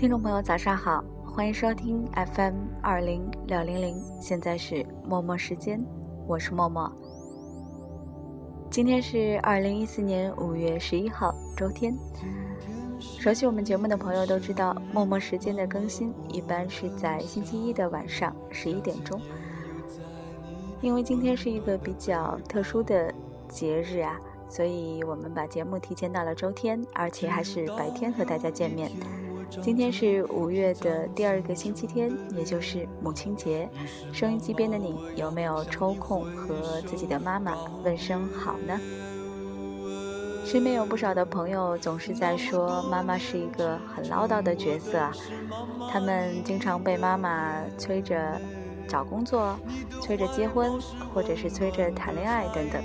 听众朋友，早上好，欢迎收听 FM 二零六零零，现在是默默时间，我是默默。今天是二零一四年五月十一号，周天。熟悉我们节目的朋友都知道，默默时间的更新一般是在星期一的晚上十一点钟。因为今天是一个比较特殊的节日啊，所以我们把节目提前到了周天，而且还是白天和大家见面。今天是五月的第二个星期天，也就是母亲节。收音机边的你，有没有抽空和自己的妈妈问声好呢？身边有不少的朋友总是在说，妈妈是一个很唠叨的角色啊。他们经常被妈妈催着找工作、催着结婚，或者是催着谈恋爱等等。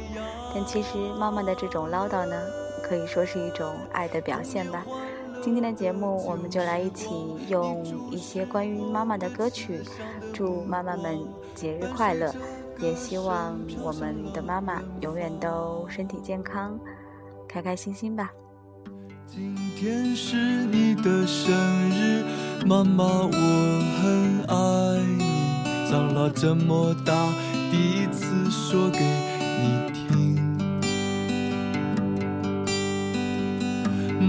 但其实妈妈的这种唠叨呢，可以说是一种爱的表现吧。今天的节目，我们就来一起用一些关于妈妈的歌曲，祝妈妈们节日快乐，也希望我们的妈妈永远都身体健康，开开心心吧。今天是你的生日，妈妈，我很爱你，长了这么大，第一次说给你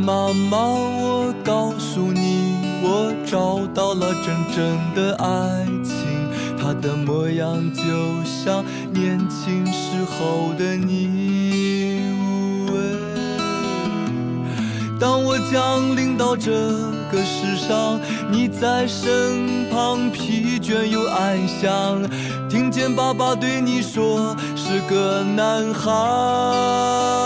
妈妈，我告诉你，我找到了真正的爱情，它的模样就像年轻时候的你。当我降临到这个世上，你在身旁，疲倦又安详，听见爸爸对你说，是个男孩。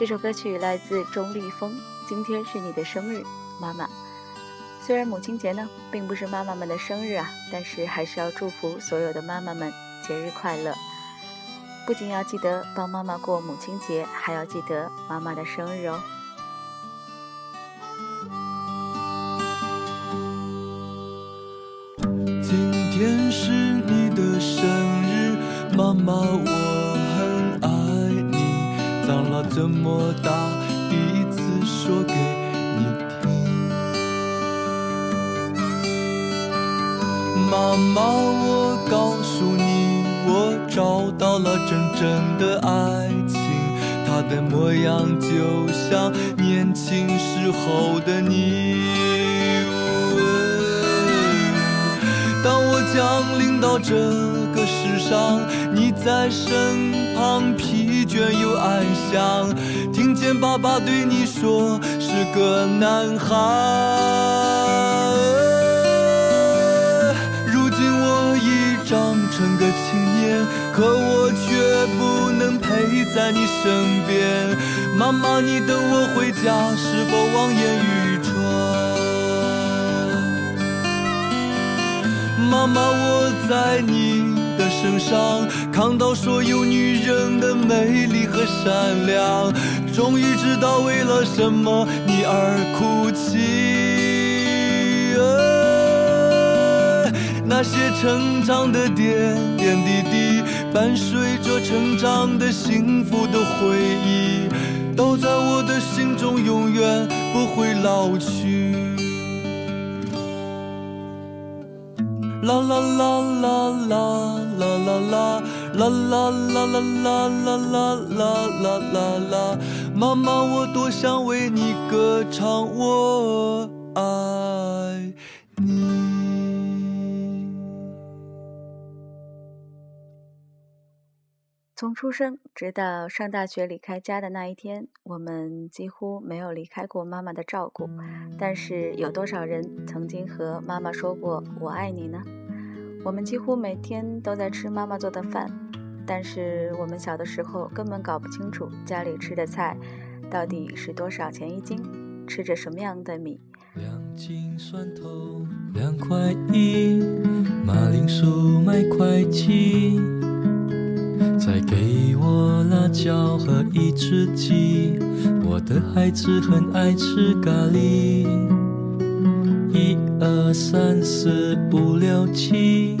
这首歌曲来自钟立风。今天是你的生日，妈妈。虽然母亲节呢并不是妈妈们的生日啊，但是还是要祝福所有的妈妈们节日快乐。不仅要记得帮妈妈过母亲节，还要记得妈妈的生日哦。今天是你的生日，妈妈我。这么大，第一次说给你听。妈妈，我告诉你，我找到了真正的爱情，它的模样就像年轻时候的你。当我降临到这个世上，你在身旁。却又安详，听见爸爸对你说是个男孩。如今我已长成个青年，可我却不能陪在你身边。妈妈，你等我回家，是否望眼欲穿？妈妈，我在你。身上看到所有女人的美丽和善良，终于知道为了什么你而哭泣。那些成长的点点滴滴，伴随着成长的幸福的回忆，都在我的心中永远不会老去。啦啦啦啦啦啦啦啦啦啦啦啦啦啦啦啦啦啦！妈妈，我多想为你歌唱，我爱你。从出生直到上大学离开家的那一天，我们几乎没有离开过妈妈的照顾。但是，有多少人曾经和妈妈说过“我爱你”呢？我们几乎每天都在吃妈妈做的饭，但是我们小的时候根本搞不清楚家里吃的菜到底是多少钱一斤，吃着什么样的米。两斤蒜头两块一，马铃薯卖块七，再给我辣椒和一只鸡。我的孩子很爱吃咖喱。一二三四五六七，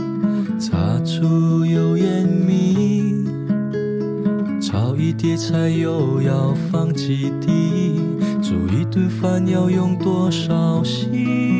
擦出油烟米，炒一碟菜又要放几滴，煮一顿饭要用多少心？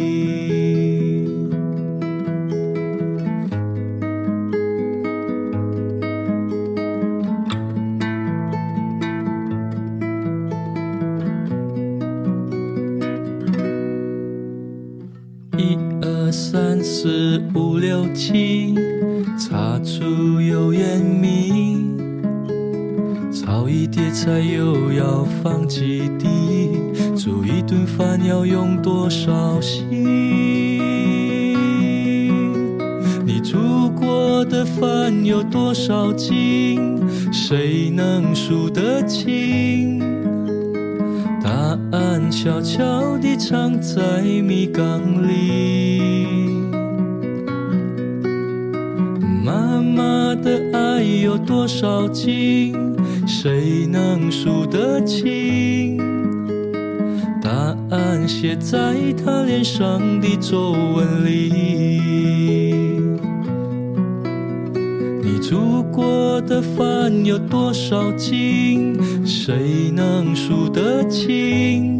悄地藏在米缸里。妈妈的爱有多少斤？谁能数得清？答案写在她脸上的皱纹里。你煮过的饭有多少斤？谁能数得清？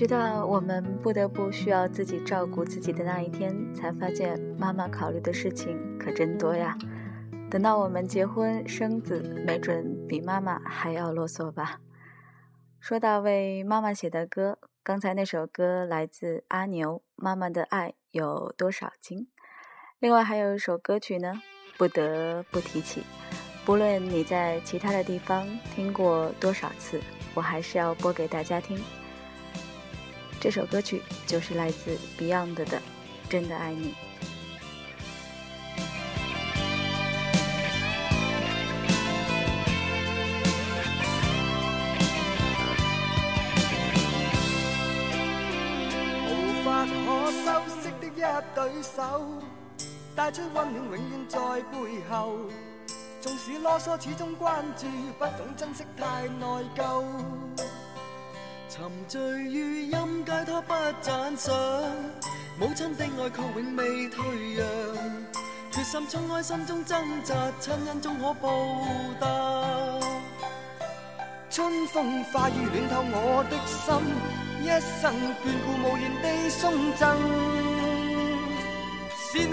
直到我们不得不需要自己照顾自己的那一天，才发现妈妈考虑的事情可真多呀。等到我们结婚生子，没准比妈妈还要啰嗦吧。说到为妈妈写的歌，刚才那首歌来自阿牛，《妈妈的爱有多少斤》。另外还有一首歌曲呢，不得不提起。不论你在其他的地方听过多少次，我还是要播给大家听。这首歌曲就是来自 Beyond 的《真的爱你》。无法可修饰的一对手，带出温暖永远在背后。纵使啰嗦，始终关注，不懂珍惜太内疚。沉醉于音阶，他不赞赏。母亲的爱却永未退让，决心冲开心中挣扎，亲恩终可报答。春风化雨暖透我的心，一生眷顾无言地送赠。是你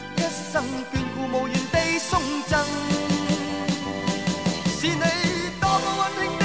生眷顾无言地送赠。是你多么温馨。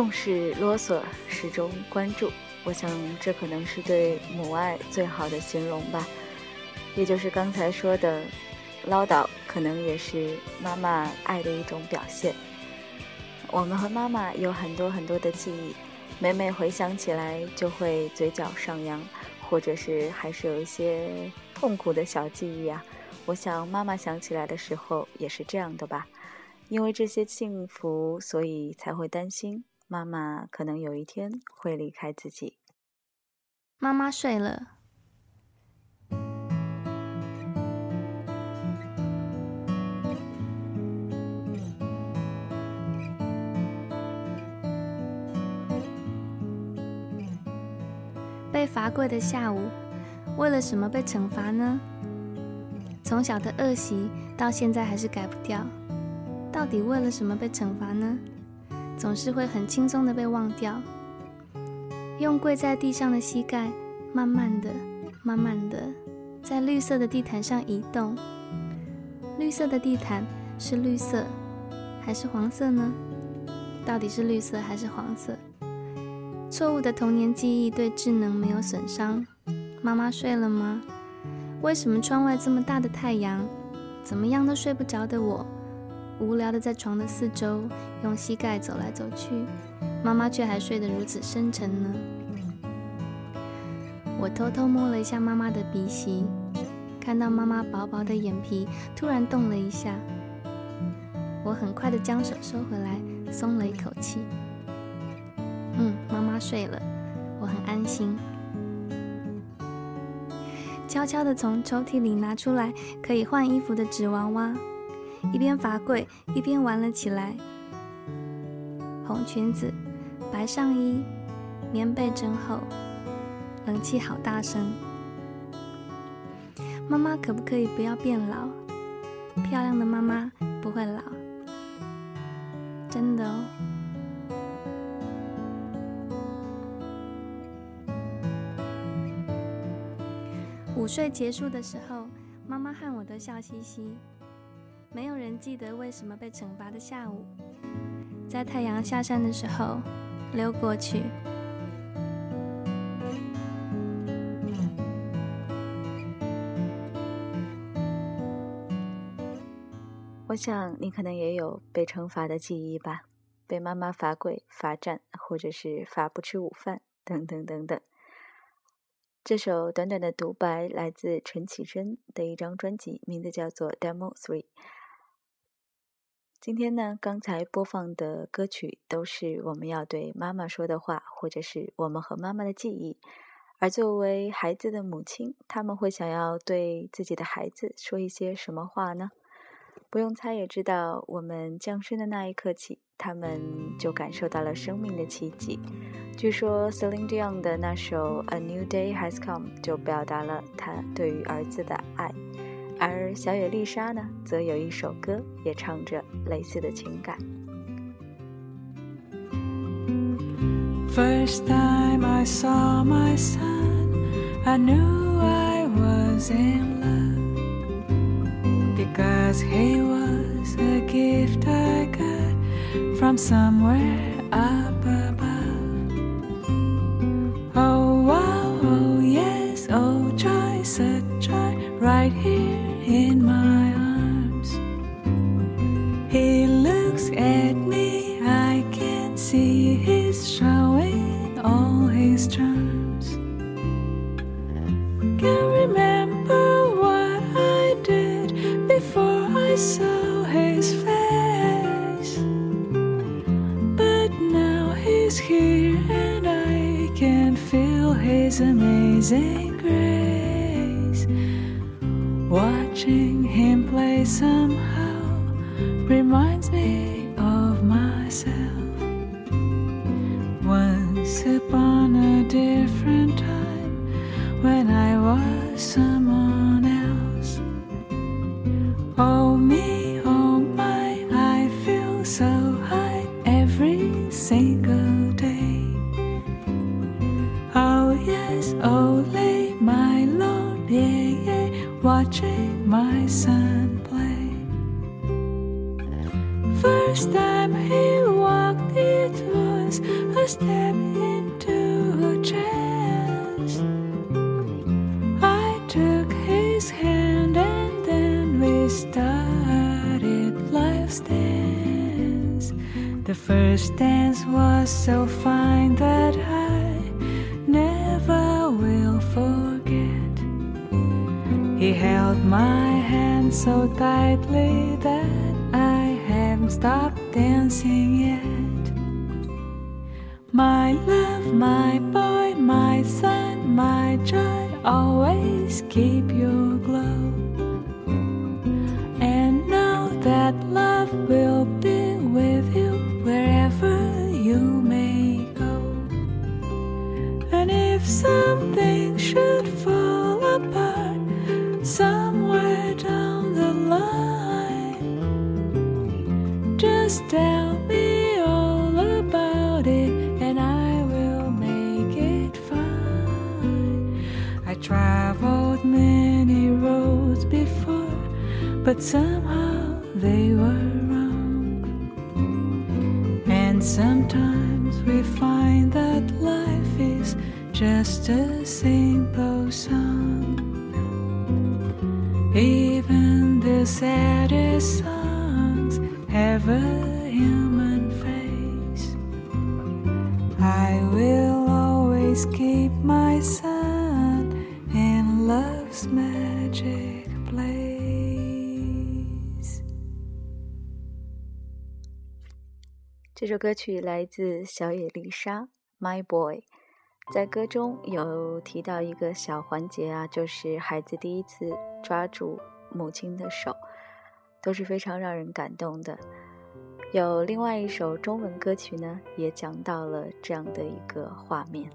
纵使啰嗦，始终关注。我想，这可能是对母爱最好的形容吧。也就是刚才说的，唠叨，可能也是妈妈爱的一种表现。我们和妈妈有很多很多的记忆，每每回想起来，就会嘴角上扬，或者是还是有一些痛苦的小记忆啊。我想，妈妈想起来的时候也是这样的吧。因为这些幸福，所以才会担心。妈妈可能有一天会离开自己。妈妈睡了，被罚跪的下午，为了什么被惩罚呢？从小的恶习到现在还是改不掉，到底为了什么被惩罚呢？总是会很轻松的被忘掉。用跪在地上的膝盖，慢慢的、慢慢的，在绿色的地毯上移动。绿色的地毯是绿色还是黄色呢？到底是绿色还是黄色？错误的童年记忆对智能没有损伤。妈妈睡了吗？为什么窗外这么大的太阳，怎么样都睡不着的我？无聊的在床的四周用膝盖走来走去，妈妈却还睡得如此深沉呢。我偷偷摸了一下妈妈的鼻息，看到妈妈薄薄的眼皮突然动了一下，我很快的将手收回来，松了一口气。嗯，妈妈睡了，我很安心。悄悄的从抽屉里拿出来可以换衣服的纸娃娃。一边罚跪，一边玩了起来。红裙子，白上衣，棉被真厚，冷气好大声。妈妈可不可以不要变老？漂亮的妈妈不会老，真的哦。午睡结束的时候，妈妈和我都笑嘻嘻。没有人记得为什么被惩罚的下午。在太阳下山的时候溜过去。我想你可能也有被惩罚的记忆吧。被妈妈罚跪罚站或者是罚不吃午饭等等等等。这首短短的独白来自陈绮贞的一张专辑名字叫做 demo three 今天呢，刚才播放的歌曲都是我们要对妈妈说的话，或者是我们和妈妈的记忆。而作为孩子的母亲，他们会想要对自己的孩子说一些什么话呢？不用猜也知道，我们降生的那一刻起，他们就感受到了生命的奇迹。据说 Celine Dion 的那首《A New Day Has Come》就表达了他对于儿子的爱。而小野丽莎呢，则有一首歌也唱着类似的情感。First time I saw my son, I knew I was in love because he was a gift I got from somewhere up Upon a different My love, my boy, my son, my joy, always keep your somehow they were wrong. And sometimes we find that life is just a simple song. Even the saddest songs have a human face. I will always keep my son in love's magic 这首歌曲来自小野丽莎，《My Boy》。在歌中有提到一个小环节啊，就是孩子第一次抓住母亲的手，都是非常让人感动的。有另外一首中文歌曲呢，也讲到了这样的一个画面。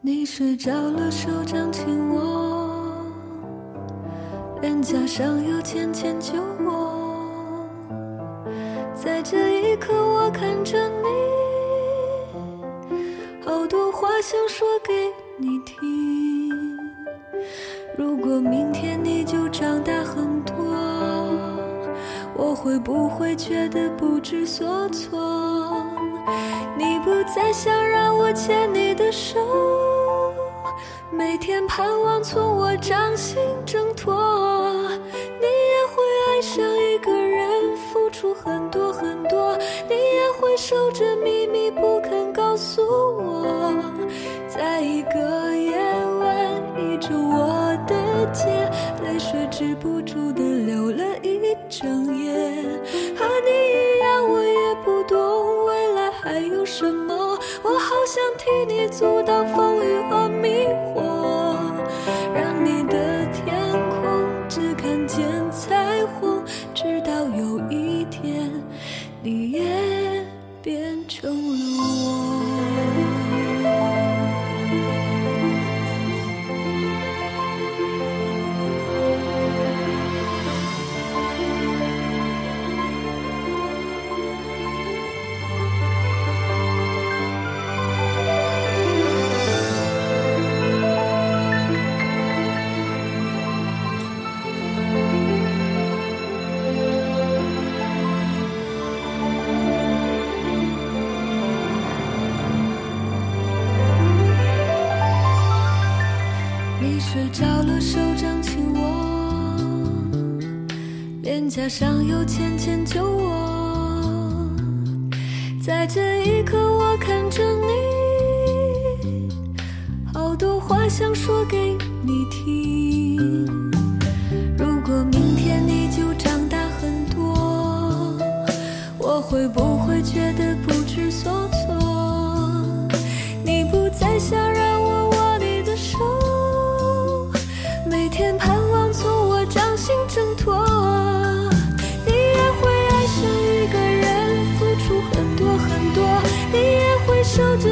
你睡着了，手掌紧握，脸颊上有浅浅酒窝，在这一刻，我看着你。好多话想说给你听。如果明天你就长大很多，我会不会觉得不知所措？你不再想让我牵你的手，每天盼望从我掌心挣脱，你也会爱上一很多很多，你也会守着秘密不肯告诉我。在一个夜晚，倚着我的肩，泪水止不住的流了一整夜。和你一样，我也不懂未来还有什么，我好想替你阻挡上有浅浅酒窝。在这一刻，我看着你，好多话想说给你听。如果明天你就长大很多，我会不会觉得不守着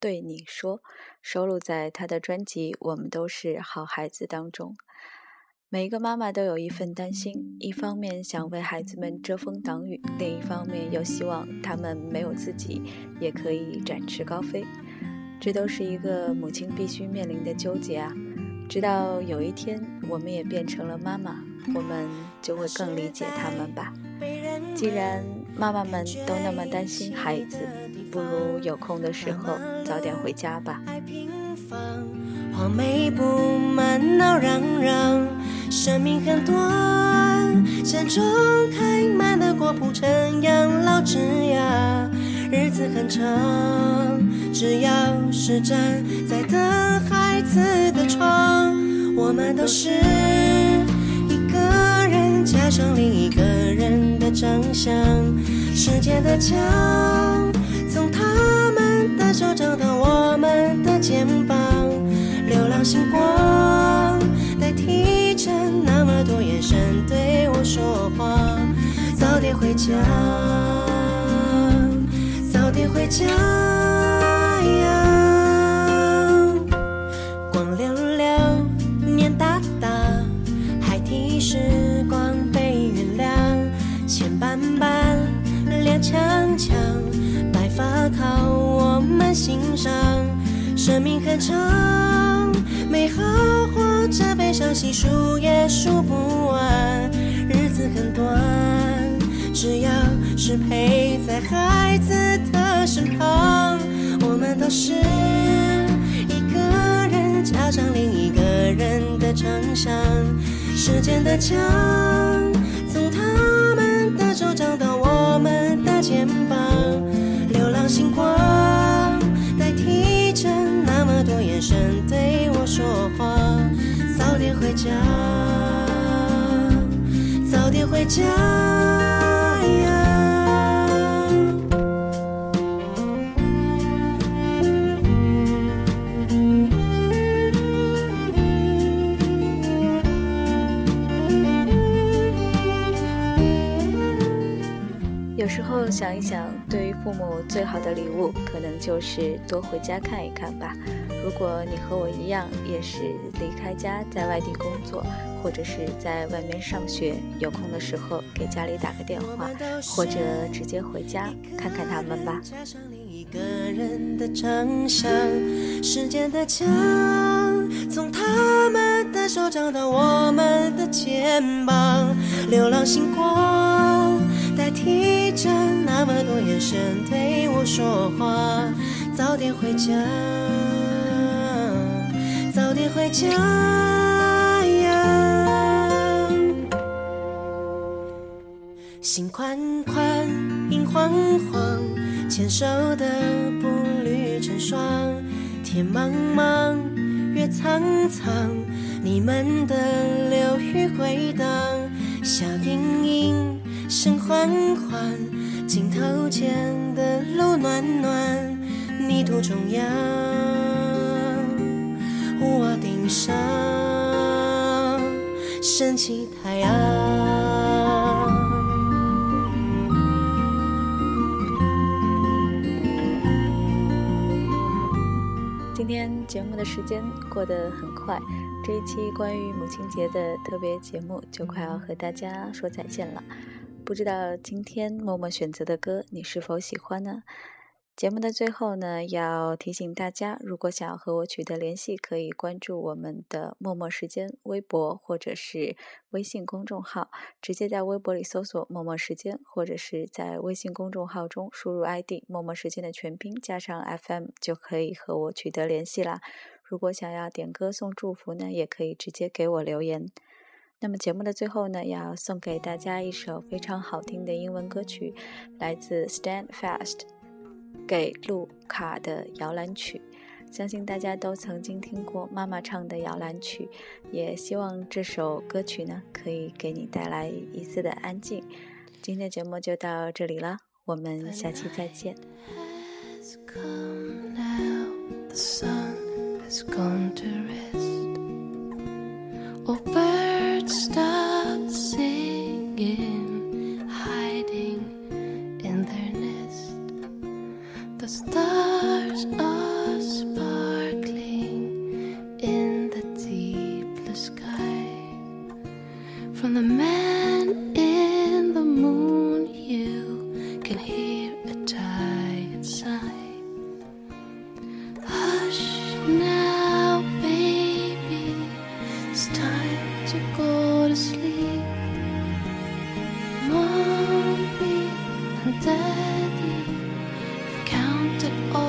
对你说》，收录在他的专辑《我们都是好孩子》当中。每一个妈妈都有一份担心，一方面想为孩子们遮风挡雨，另一方面又希望他们没有自己也可以展翅高飞。这都是一个母亲必须面临的纠结啊！直到有一天，我们也变成了妈妈，我们就会更理解他们吧。既然妈妈们都那么担心孩子，不如有空的时候早点回家吧。太平凡，黄梅布满闹嚷嚷，生命很短，山中开满了果铺成养老枝桠，日子很长，只要是站在等孩子的窗，我们都是一个人加上另一个人的长相，世界的墙，从他们的手掌到我们的肩膀，流浪星光代替着那么多眼神对我说话，早点回家，早点回家。我们欣赏。生命很长，美好或者悲伤，细数也数不完。日子很短，只要是陪在孩子的身旁。我们都是一个人加上另一个人的长相，时间的墙从他们的手掌到我们的肩膀，流浪星光眼神对我说话，早点回家，早点回家。有时候想一想，父母最好的礼物，可能就是多回家看一看吧。如果你和我一样，也是离开家在外地工作，或者是在外面上学，有空的时候给家里打个电话，或者直接回家看看他们吧。个人的长相，时间的墙从他们的手掌到我们的肩膀，流浪星光代替着那么多眼神对我说话，早点回家，早点回家呀。心宽宽，影晃晃，牵手的步履成双。天茫茫，月苍苍，你们的流语回荡。笑盈盈，声缓缓，镜头前的路暖暖，泥土中央，屋顶上升起太阳。今天节目的时间过得很快，这一期关于母亲节的特别节目就快要和大家说再见了。不知道今天默默选择的歌你是否喜欢呢？节目的最后呢，要提醒大家，如果想要和我取得联系，可以关注我们的“默默时间”微博或者是微信公众号，直接在微博里搜索“默默时间”，或者是在微信公众号中输入 ID“ 默默时间”的全拼加上 FM，就可以和我取得联系啦。如果想要点歌送祝福呢，也可以直接给我留言。那么节目的最后呢，要送给大家一首非常好听的英文歌曲，来自 Stand Fast。给路卡的摇篮曲，相信大家都曾经听过妈妈唱的摇篮曲，也希望这首歌曲呢可以给你带来一丝的安静。今天的节目就到这里了，我们下期再见。the sun has gone to rest. Counted all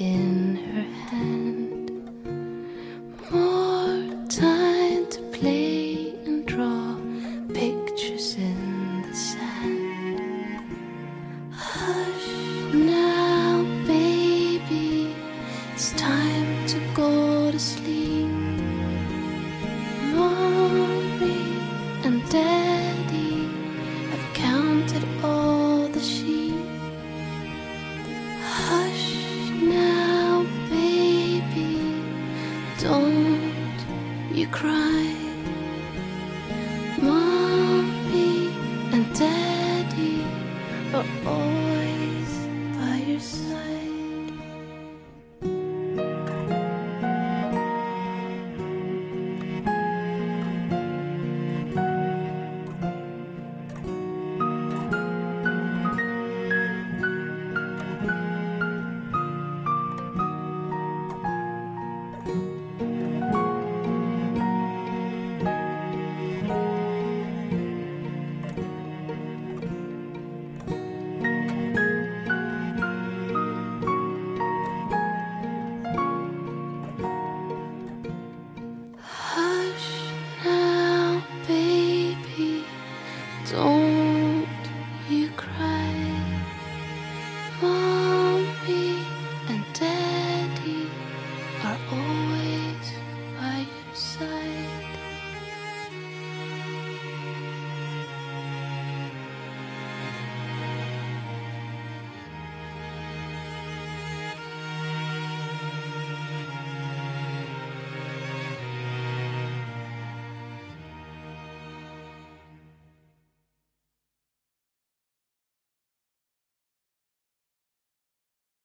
in